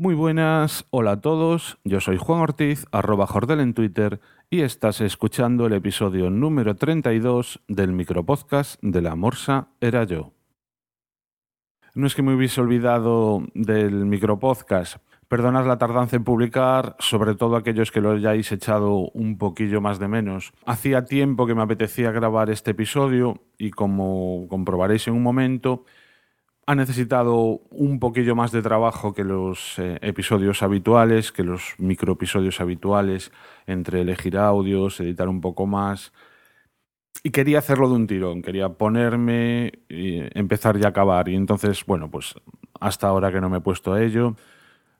Muy buenas, hola a todos, yo soy Juan Ortiz, arroba Jordel en Twitter, y estás escuchando el episodio número 32 del micropodcast de La Morsa Era Yo. No es que me hubiese olvidado del micropodcast, perdonad la tardanza en publicar, sobre todo aquellos que lo hayáis echado un poquillo más de menos. Hacía tiempo que me apetecía grabar este episodio y como comprobaréis en un momento, ha necesitado un poquillo más de trabajo que los eh, episodios habituales, que los microepisodios habituales, entre elegir audios, editar un poco más. Y quería hacerlo de un tirón, quería ponerme, y empezar y acabar. Y entonces, bueno, pues hasta ahora que no me he puesto a ello,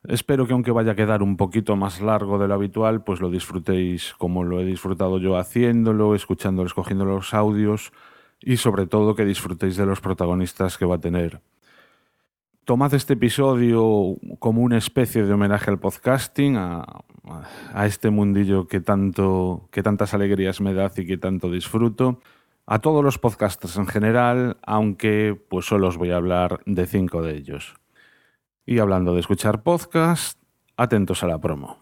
espero que aunque vaya a quedar un poquito más largo de lo habitual, pues lo disfrutéis como lo he disfrutado yo haciéndolo, escuchándolo, escogiendo los audios y sobre todo que disfrutéis de los protagonistas que va a tener tomad este episodio como una especie de homenaje al podcasting, a, este mundillo que, tanto, que tantas alegrías me da y que tanto disfruto. A todos los podcasters en general, aunque pues solo os voy a hablar de cinco de ellos. Y hablando de escuchar podcast, atentos a la promo.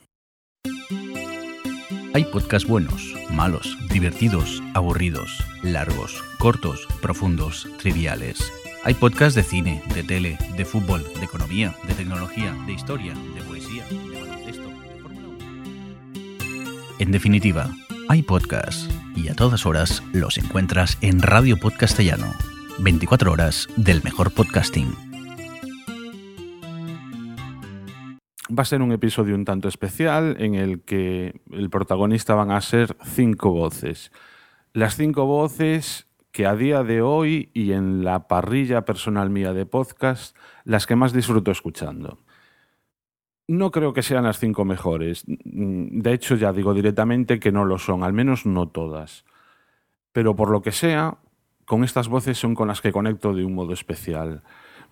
Hay podcasts buenos, malos, divertidos, aburridos, largos, cortos, profundos, triviales hay podcasts de cine, de tele, de fútbol, de economía, de tecnología, de historia, de poesía, de baloncesto, de Fórmula 1. En definitiva, hay podcasts y a todas horas los encuentras en Radio Podcastellano. 24 horas del mejor podcasting. Va a ser un episodio un tanto especial en el que el protagonista van a ser cinco voces. Las cinco voces que a día de hoy y en la parrilla personal mía de podcast, las que más disfruto escuchando. No creo que sean las cinco mejores. De hecho, ya digo directamente que no lo son, al menos no todas. Pero por lo que sea, con estas voces son con las que conecto de un modo especial.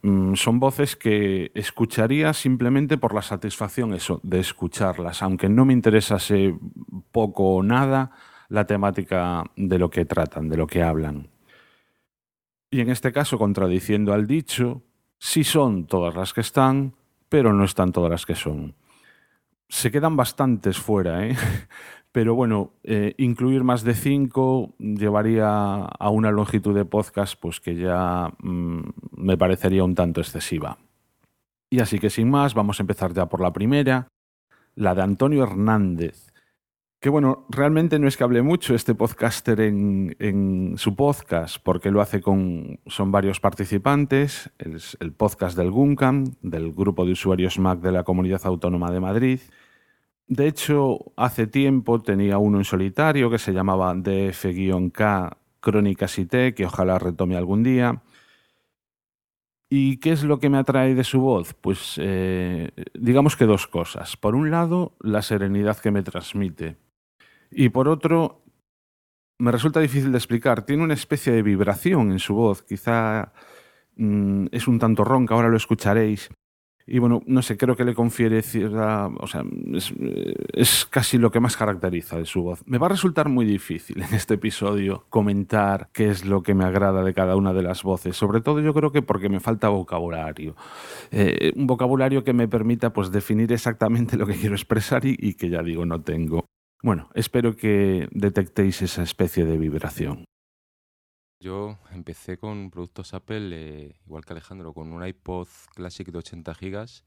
Mm, son voces que escucharía simplemente por la satisfacción eso, de escucharlas, aunque no me interesase poco o nada la temática de lo que tratan, de lo que hablan. Y en este caso, contradiciendo al dicho, sí son todas las que están, pero no están todas las que son. Se quedan bastantes fuera, ¿eh? pero bueno, eh, incluir más de cinco llevaría a una longitud de podcast pues que ya mmm, me parecería un tanto excesiva. Y así que sin más, vamos a empezar ya por la primera, la de Antonio Hernández, que bueno, realmente no es que hable mucho este podcaster en, su podcast, porque lo hace con. Son varios participantes. Es el podcast del GUNCAM, del grupo de usuarios Mac de la Comunidad Autónoma de Madrid. De hecho, hace tiempo tenía uno en solitario que se llamaba DF-K Crónicas IT, que ojalá retome algún día. ¿Y qué es lo que me atrae de su voz? Pues eh, digamos que dos cosas. Por un lado, la serenidad que me transmite. Y por otro, me resulta difícil de explicar. Tiene una especie de vibración en su voz. Quizá mmm, es un tanto ronca, ahora lo escucharéis. Y bueno, no sé, creo que le confiere cierta. O sea, es, es, casi lo que más caracteriza de su voz. Me va a resultar muy difícil en este episodio comentar qué es lo que me agrada de cada una de las voces. Sobre todo, yo creo que porque me falta vocabulario. Eh, un vocabulario que me permita pues, definir exactamente lo que quiero expresar y que ya digo, no tengo. Bueno, espero que detectéis esa especie de vibración. Yo empecé con productos Apple, eh, igual que Alejandro, con un iPod Classic de 80 gigas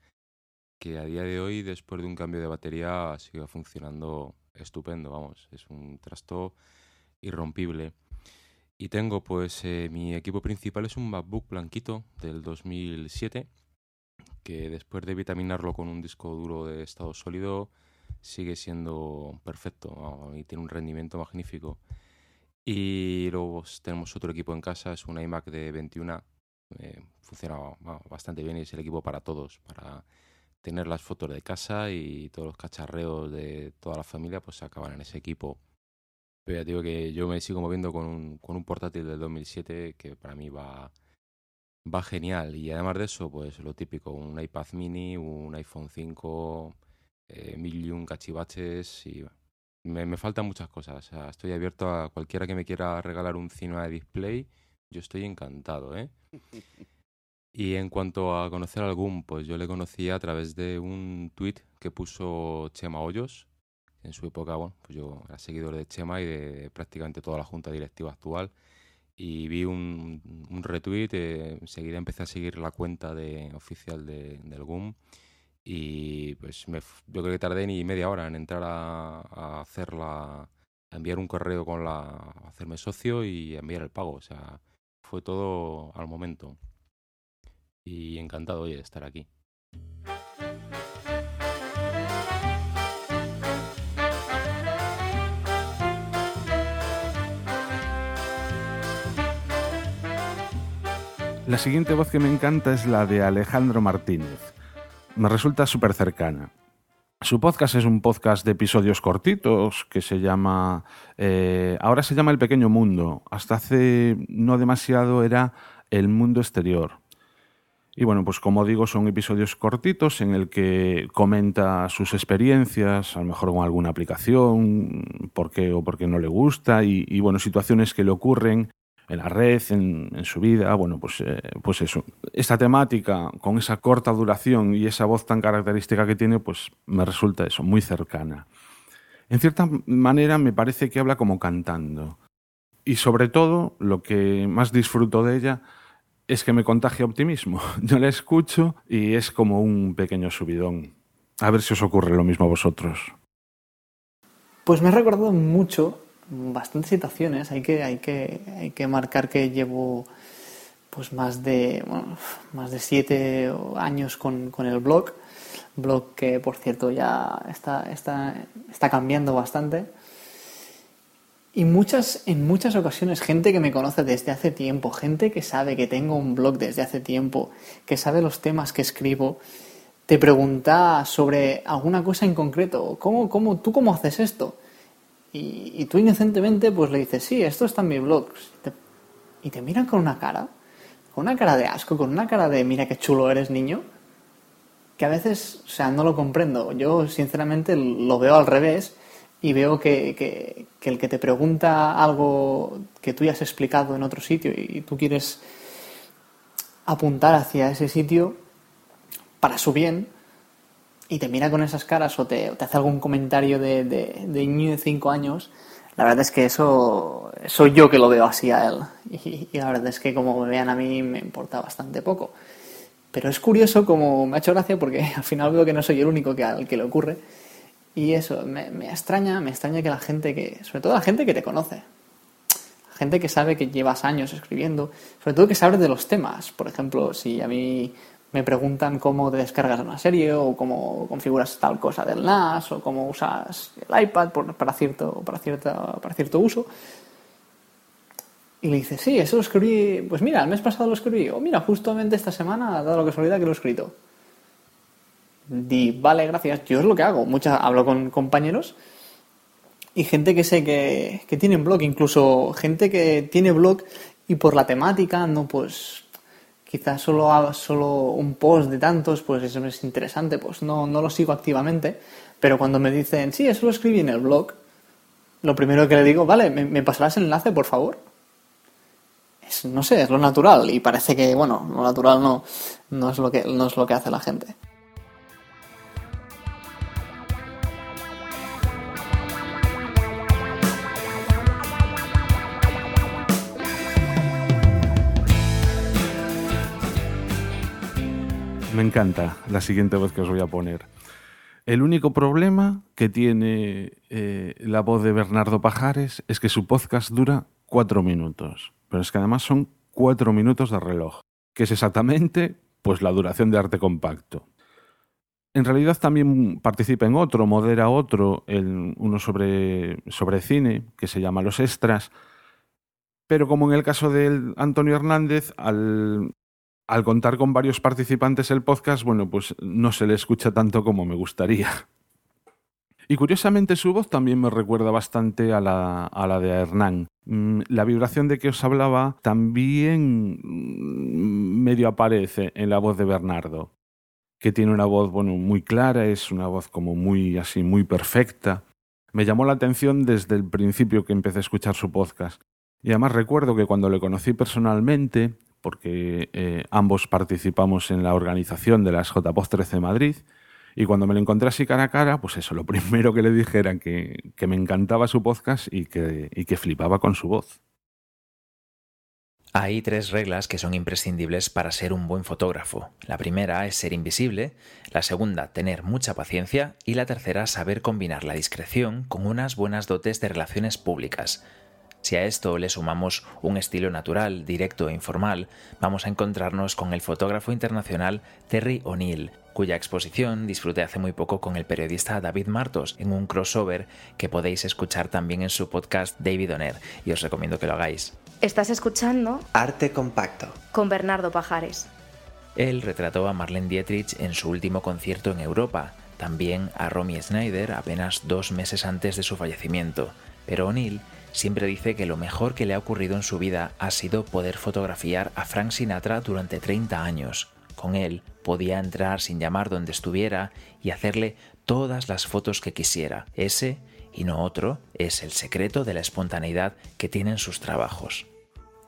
que a día de hoy, después de un cambio de batería, sigue funcionando estupendo, vamos, es un trasto irrompible. Y tengo, pues, eh, mi equipo principal es un MacBook blanquito del 2007, que después de vitaminarlo con un disco duro de estado sólido, sigue siendo perfecto y tiene un rendimiento magnífico. Y luego tenemos otro equipo en casa, es un iMac de 21. Eh, funciona bastante bien y es el equipo para todos, para tener las fotos de casa y todos los cacharreos de toda la familia, pues acaban en ese equipo. Pero ya digo que yo me sigo moviendo con un, con un portátil del 2007 que para mí va, va genial. Y además de eso, pues lo típico, un iPad mini, un iPhone 5 eh, mil y un cachivaches y me, me, faltan muchas cosas. O sea, estoy abierto a cualquiera que me quiera regalar un Cinema de Display. Yo estoy encantado, ¿eh? Y en cuanto a conocer algún, pues yo le conocí a través de un tweet que puso Chema Hoyos. En su época, bueno, pues yo era seguidor de Chema y de prácticamente toda la junta directiva actual. Y vi un, un retweet, eh, enseguida empecé a seguir la cuenta de, oficial de, del GUM. Y pues me, yo creo que tardé ni media hora en entrar a, a hacer la, a enviar un correo con la, a hacerme socio y enviar el pago. O sea, fue todo al momento y encantado hoy de estar aquí. La siguiente voz que me encanta es la de Alejandro Martínez. Me resulta súper cercana. Su podcast es un podcast de episodios cortitos que se llama... Eh, ahora se llama El Pequeño Mundo. Hasta hace no demasiado era El Mundo Exterior. Y bueno, pues como digo, son episodios cortitos en el que comenta sus experiencias, a lo mejor con alguna aplicación, por qué o por qué no le gusta, y, bueno, situaciones que le ocurren en la red, en, su vida, bueno, pues, eh, pues eso. Esta temática, con esa corta duración y esa voz tan característica que tiene, pues me resulta eso, muy cercana. En cierta manera me parece que habla como cantando. Y sobre todo, lo que más disfruto de ella es que me contagia optimismo. Yo la escucho y es como un pequeño subidón. A ver si os ocurre lo mismo a vosotros. Pues me ha recordado mucho, bastantes situaciones. Hay que, hay que, hay que marcar que llevo pues más de, más de siete años con, con, el blog. Blog que, por cierto, ya está, está, está cambiando bastante. Y muchas, en muchas ocasiones, gente que me conoce desde hace tiempo, gente que sabe que tengo un blog desde hace tiempo, que sabe los temas que escribo, te pregunta sobre alguna cosa en concreto. ¿Cómo, cómo, ¿Tú cómo haces esto? Y, tú inocentemente pues le dices, sí, esto está en mi blog. y te miran con una cara, con una cara de asco, con una cara de, mira qué chulo eres, niño, que a veces, o sea, no lo comprendo. Yo, sinceramente, lo veo al revés y veo que, que, el que te pregunta algo que tú ya has explicado en otro sitio y tú quieres apuntar hacia ese sitio para su bien y te mira con esas caras o te, hace algún comentario de, de, de niño de 5 años, la verdad es que eso soy yo que lo veo así a él. Y, la verdad es que como me vean a mí me importa bastante poco. Pero es curioso como me ha hecho gracia porque al final veo que no soy el único que, al que le ocurre y eso, me, extraña, me extraña que la gente que, sobre todo la gente que te conoce, gente que sabe que llevas años escribiendo, sobre todo que sabe de los temas. Por ejemplo, si a mí me preguntan cómo te descargas una serie o cómo configuras tal cosa del NAS o cómo usas el iPad para, cierto, para, cierta, para cierto uso. Y le dices, sí, eso lo escribí, pues mira, el mes pasado lo escribí, o mira, justamente esta semana, dado la casualidad que lo he escrito di, vale, gracias, yo es lo que hago. Muchas, hablo con compañeros y gente que sé que, que tiene blog, incluso gente que tiene blog y por la temática, no, pues quizás solo solo un post de tantos, pues eso es interesante, pues no, no lo sigo activamente, pero cuando me dicen, sí, eso lo escribí en el blog, lo primero que le digo, vale, ¿me, me pasarás el enlace, por favor? Es, no sé, es lo natural y parece que, bueno, lo natural no, no, es lo que, no es lo que hace la gente. Me encanta la siguiente voz que os voy a poner. El único problema que tiene eh, la voz de Bernardo Pajares es que su podcast dura cuatro minutos. Pero es que además son cuatro minutos de reloj, que es exactamente pues, la duración de arte compacto. En realidad también participa en otro, modera otro, uno sobre, sobre cine, que se llama Los Extras. Pero como en el caso de Antonio Hernández, al al contar con varios participantes el podcast, bueno, pues no se le escucha tanto como me gustaría. Y curiosamente su voz también me recuerda bastante a la, a la de Hernán. Mm, la vibración de que os hablaba también mm, medio aparece en la voz de Bernardo, que tiene una voz bueno, muy clara, es una voz como muy así, muy perfecta. Me llamó la atención desde el principio que empecé a escuchar su podcast. Y además recuerdo que cuando le conocí personalmente, porque eh, ambos participamos en la organización de las JPOZ 13 Madrid. Y cuando me lo encontré así cara a cara, pues eso, lo primero que le dije era que, me encantaba su podcast y que, y que flipaba con su voz. Hay tres reglas que son imprescindibles para ser un buen fotógrafo. La primera es ser invisible, la segunda tener mucha paciencia y la tercera saber combinar la discreción con unas buenas dotes de relaciones públicas. Si a esto le sumamos un estilo natural, directo e informal, vamos a encontrarnos con el fotógrafo internacional Terry O'Neill, cuya exposición disfruté hace muy poco con el periodista David Martos en un crossover que podéis escuchar también en su podcast David Oner y os recomiendo que lo hagáis. Estás escuchando Arte Compacto con Bernardo Pajares. Él retrató a Marlene Dietrich en su último concierto en Europa, también a Romy Schneider apenas dos meses antes de su fallecimiento, pero O'Neill siempre dice que lo mejor que le ha ocurrido en su vida ha sido poder fotografiar a Frank Sinatra durante 30 años. Con él podía entrar sin llamar donde estuviera y hacerle todas las fotos que quisiera. Ese y no otro es el secreto de la espontaneidad que tienen sus trabajos.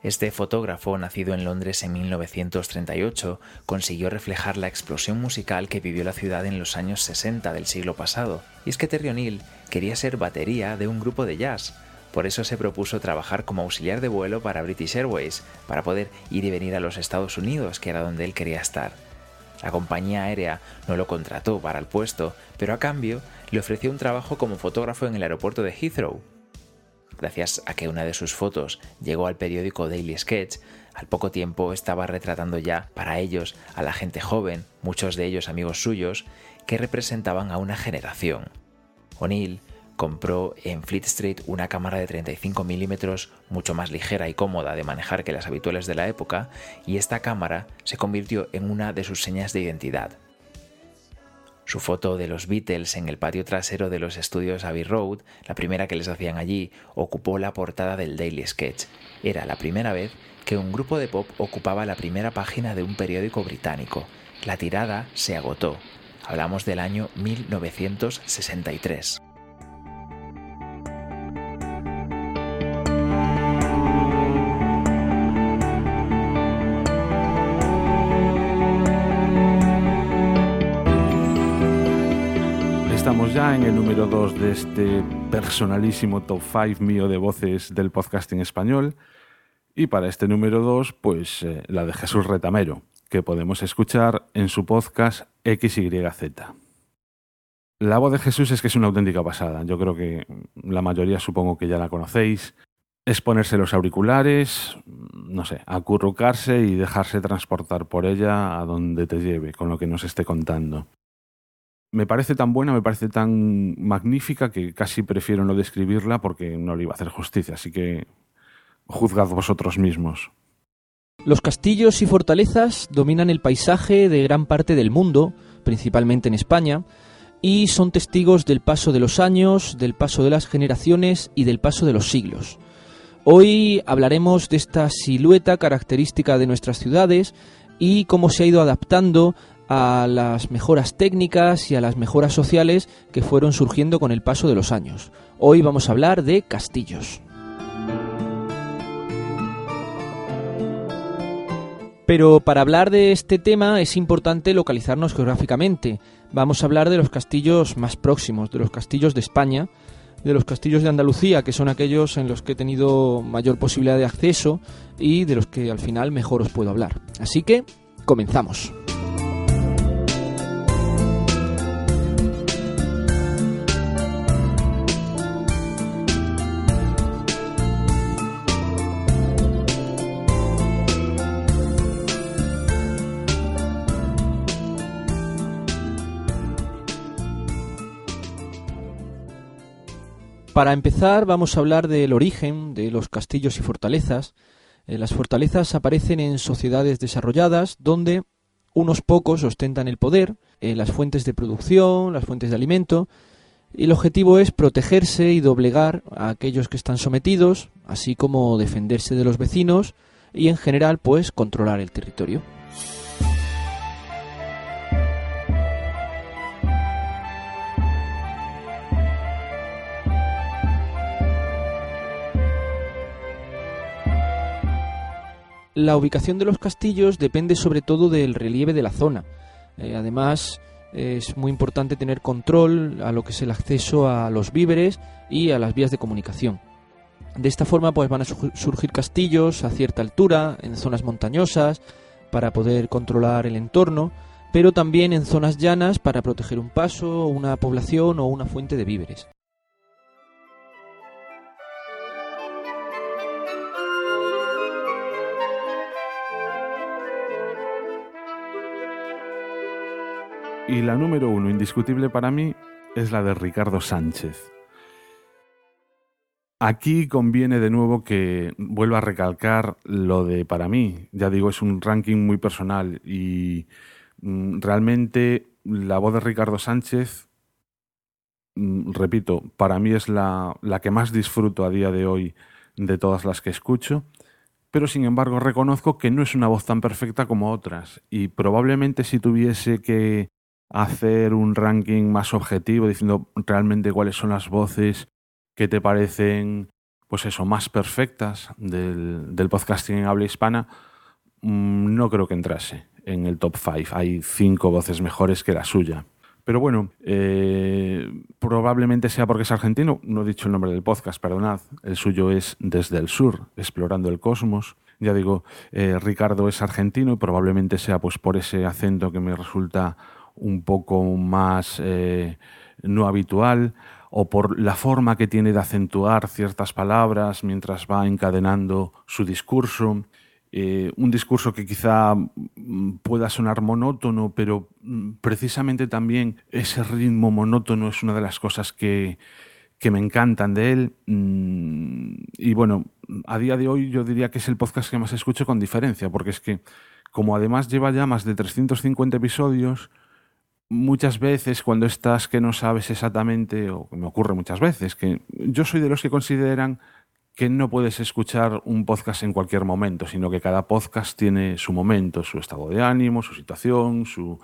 Este fotógrafo, nacido en Londres en 1938, consiguió reflejar la explosión musical que vivió la ciudad en los años 60 del siglo pasado. Y es que Terry O'Neill quería ser batería de un grupo de jazz. Por eso se propuso trabajar como auxiliar de vuelo para British Airways, para poder ir y venir a los Estados Unidos, que era donde él quería estar. La compañía aérea no lo contrató para el puesto, pero a cambio le ofreció un trabajo como fotógrafo en el aeropuerto de Heathrow. Gracias a que una de sus fotos llegó al periódico Daily Sketch, al poco tiempo estaba retratando ya para ellos a la gente joven, muchos de ellos amigos suyos, que representaban a una generación. O'Neill compró en Fleet Street una cámara de 35 milímetros mucho más ligera y cómoda de manejar que las habituales de la época, y esta cámara se convirtió en una de sus señas de identidad. Su foto de los Beatles en el patio trasero de los estudios Abbey Road, la primera que les hacían allí, ocupó la portada del Daily Sketch. Era la primera vez que un grupo de pop ocupaba la primera página de un periódico británico. La tirada se agotó. Hablamos del año 1963. Número 2 de este personalísimo top 5 mío de voces del podcasting español. Y para este número 2, pues eh, la de Jesús Retamero, que podemos escuchar en su podcast XYZ. La voz de Jesús es que es una auténtica pasada. Yo creo que la mayoría supongo que ya la conocéis. Es ponerse los auriculares, no sé, acurrucarse y dejarse transportar por ella a donde te lleve, con lo que nos esté contando me parece tan buena, me parece tan magnífica que casi prefiero no describirla porque no le iba a hacer justicia. Así que juzgad vosotros mismos. Los castillos y fortalezas dominan el paisaje de gran parte del mundo, principalmente en España, y son testigos del paso de los años, del paso de las generaciones y del paso de los siglos. Hoy hablaremos de esta silueta característica de nuestras ciudades y cómo se ha ido adaptando a las mejoras técnicas y a las mejoras sociales que fueron surgiendo con el paso de los años. Hoy vamos a hablar de castillos. Pero para hablar de este tema es importante localizarnos geográficamente. Vamos a hablar de los castillos más próximos, de los castillos de España, de los castillos de Andalucía, que son aquellos en los que he tenido mayor posibilidad de acceso y de los que al final mejor os puedo hablar. Así que, comenzamos. Para empezar vamos a hablar del origen de los castillos y fortalezas. Eh, las fortalezas aparecen en sociedades desarrolladas donde unos pocos ostentan el poder, eh, las fuentes de producción, las fuentes de alimento, y el objetivo es protegerse y doblegar a aquellos que están sometidos, así como defenderse de los vecinos y en general pues controlar el territorio. La ubicación de los castillos depende sobre todo del relieve de la zona. Eh, además, es muy importante tener control a lo que es el acceso a los víveres y a las vías de comunicación. De esta forma, pues van a surgir castillos a cierta altura, en zonas montañosas, para poder controlar el entorno, pero también en zonas llanas para proteger un paso, una población o una fuente de víveres. Y la número uno, indiscutible para mí, es la de Ricardo Sánchez. Aquí conviene de nuevo que vuelva a recalcar lo de para mí. Ya digo, es un ranking muy personal y mm, realmente la voz de Ricardo Sánchez, mm, repito, para mí es la, la que más disfruto a día de hoy de todas las que escucho pero sin embargo reconozco que no es una voz tan perfecta como otras y probablemente si tuviese que hacer un ranking más objetivo diciendo realmente cuáles son las voces que te parecen, pues eso, más perfectas del, del podcasting en habla hispana, mm, no creo que entrase en el top 5. Hay cinco voces mejores que la suya. Pero bueno, eh, probablemente sea porque es argentino. No he dicho el nombre del podcast, perdonad. El suyo es Desde el Sur, Explorando el Cosmos. Ya digo, eh, Ricardo es argentino y probablemente sea pues por ese acento que me resulta un poco más eh, no habitual o por la forma que tiene de acentuar ciertas palabras mientras va encadenando su discurso. Eh, un discurso que quizá mm, pueda sonar monótono, pero mm, precisamente también ese ritmo monótono es una de las cosas que, que me encantan de él. Mm, y bueno, a día de hoy yo diría que es el podcast que más escucho con diferencia, porque es que como además lleva ya más de 350 episodios, muchas veces cuando estás que no sabes exactamente, o me ocurre muchas veces, que yo soy de los que consideran que no puedes escuchar un podcast en cualquier momento, sino que cada podcast tiene su momento, su estado de ánimo, su situación, su,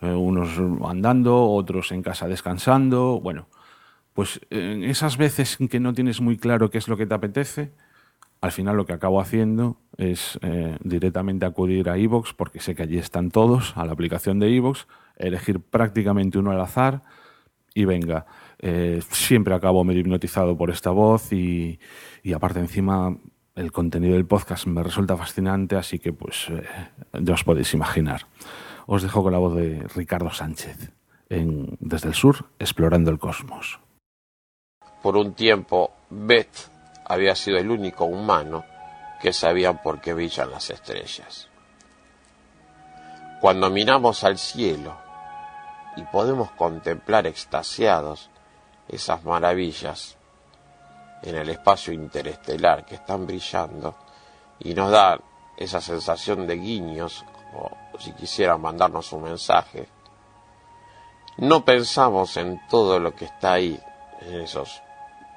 eh, unos andando, otros en casa descansando. Bueno, pues en esas veces que no tienes muy claro qué es lo que te apetece, al final lo que acabo haciendo es eh, directamente acudir a iVoox, porque sé que allí están todos, a la aplicación de iVoox, elegir prácticamente uno al azar y venga. Eh, siempre acabo medio hipnotizado por esta voz y, aparte encima el contenido del podcast me resulta fascinante, así que pues eh, ya os podéis imaginar. Os dejo con la voz de Ricardo Sánchez en Desde el Sur, explorando el cosmos. Por un tiempo, Beth había sido el único humano que sabía por qué brillan las estrellas. Cuando miramos al cielo, y podemos contemplar extasiados esas maravillas en el espacio interestelar que están brillando y nos dan esa sensación de guiños o si quisieran mandarnos un mensaje. No pensamos en todo lo que está ahí, en esos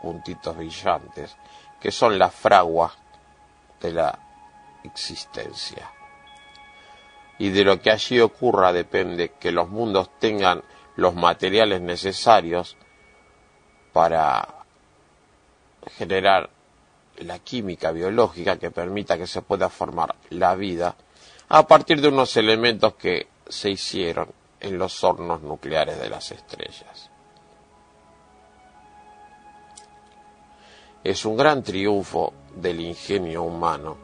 puntitos brillantes, que son la fragua de la existencia y de lo que allí ocurra depende que los mundos tengan los materiales necesarios para generar la química biológica que permita que se pueda formar la vida a partir de unos elementos que se hicieron en los hornos nucleares de las estrellas. Es un gran triunfo del ingenio humano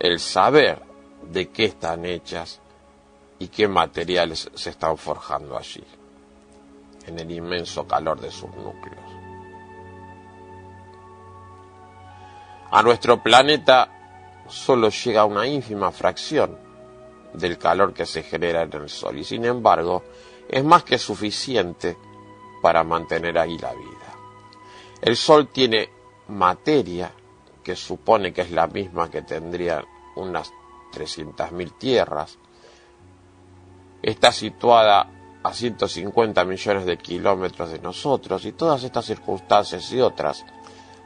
el saber de qué están hechas y qué materiales se están forjando allí, en el inmenso calor de sus núcleos. A nuestro planeta solo llega una ínfima fracción del calor que se genera en el Sol y sin embargo es más que suficiente para mantener ahí la vida. El Sol tiene materia que supone que es la misma que tendrían unas 300.000 tierras. Está situada a 150 millones de kilómetros de nosotros y todas estas circunstancias y otras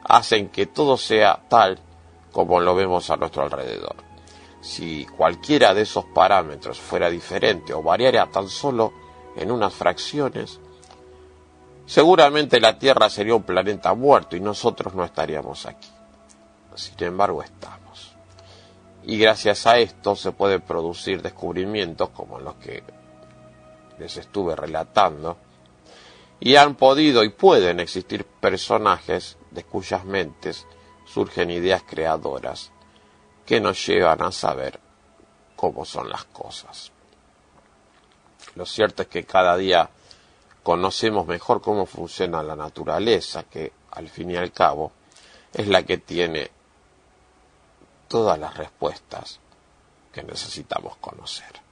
hacen que todo sea tal como lo vemos a nuestro alrededor. Si cualquiera de esos parámetros fuera diferente o variara tan solo en unas fracciones, seguramente la Tierra sería un planeta muerto y nosotros no estaríamos aquí. Sin embargo, estamos y gracias a esto se pueden producir descubrimientos como los que les estuve relatando y han podido y pueden existir personajes de cuyas mentes surgen ideas creadoras que nos llevan a saber cómo son las cosas. Lo cierto es que cada día conocemos mejor cómo funciona la naturaleza, que al fin y al cabo es la que tiene todas las respuestas que necesitamos conocer.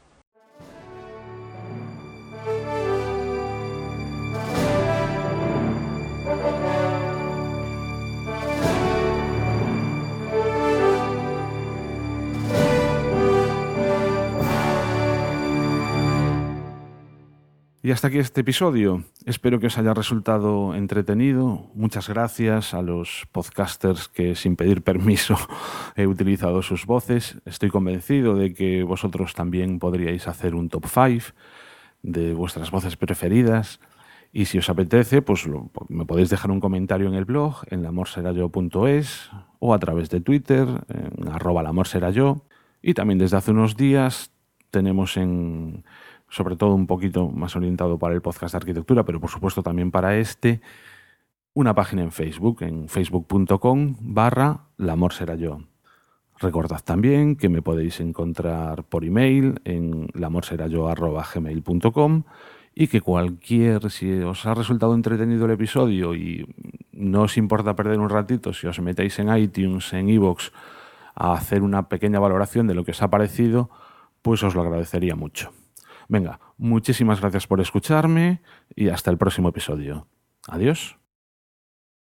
Y hasta aquí este episodio. Espero que os haya resultado entretenido. Muchas gracias a los podcasters que sin pedir permiso he utilizado sus voces. Estoy convencido de que vosotros también podríais hacer un top 5 de vuestras voces preferidas. Y si os apetece, pues me podéis dejar un comentario en el blog, en lamorserayo.es o a través de Twitter, en arroba lamorserayo. Y también desde hace unos días tenemos en sobre todo un poquito más orientado para el podcast de arquitectura, pero por supuesto también para este, una página en Facebook, en facebook.com barra La Amor Será Yo. Recordad también que me podéis encontrar por email en lamorserayo.gmail.com y que cualquier, si os ha resultado entretenido el episodio y no os importa perder un ratito, si os metéis en iTunes, en iVoox, a hacer una pequeña valoración de lo que os ha parecido, pues os lo agradecería mucho. Venga, muchísimas gracias por escucharme y hasta el próximo episodio. Adiós.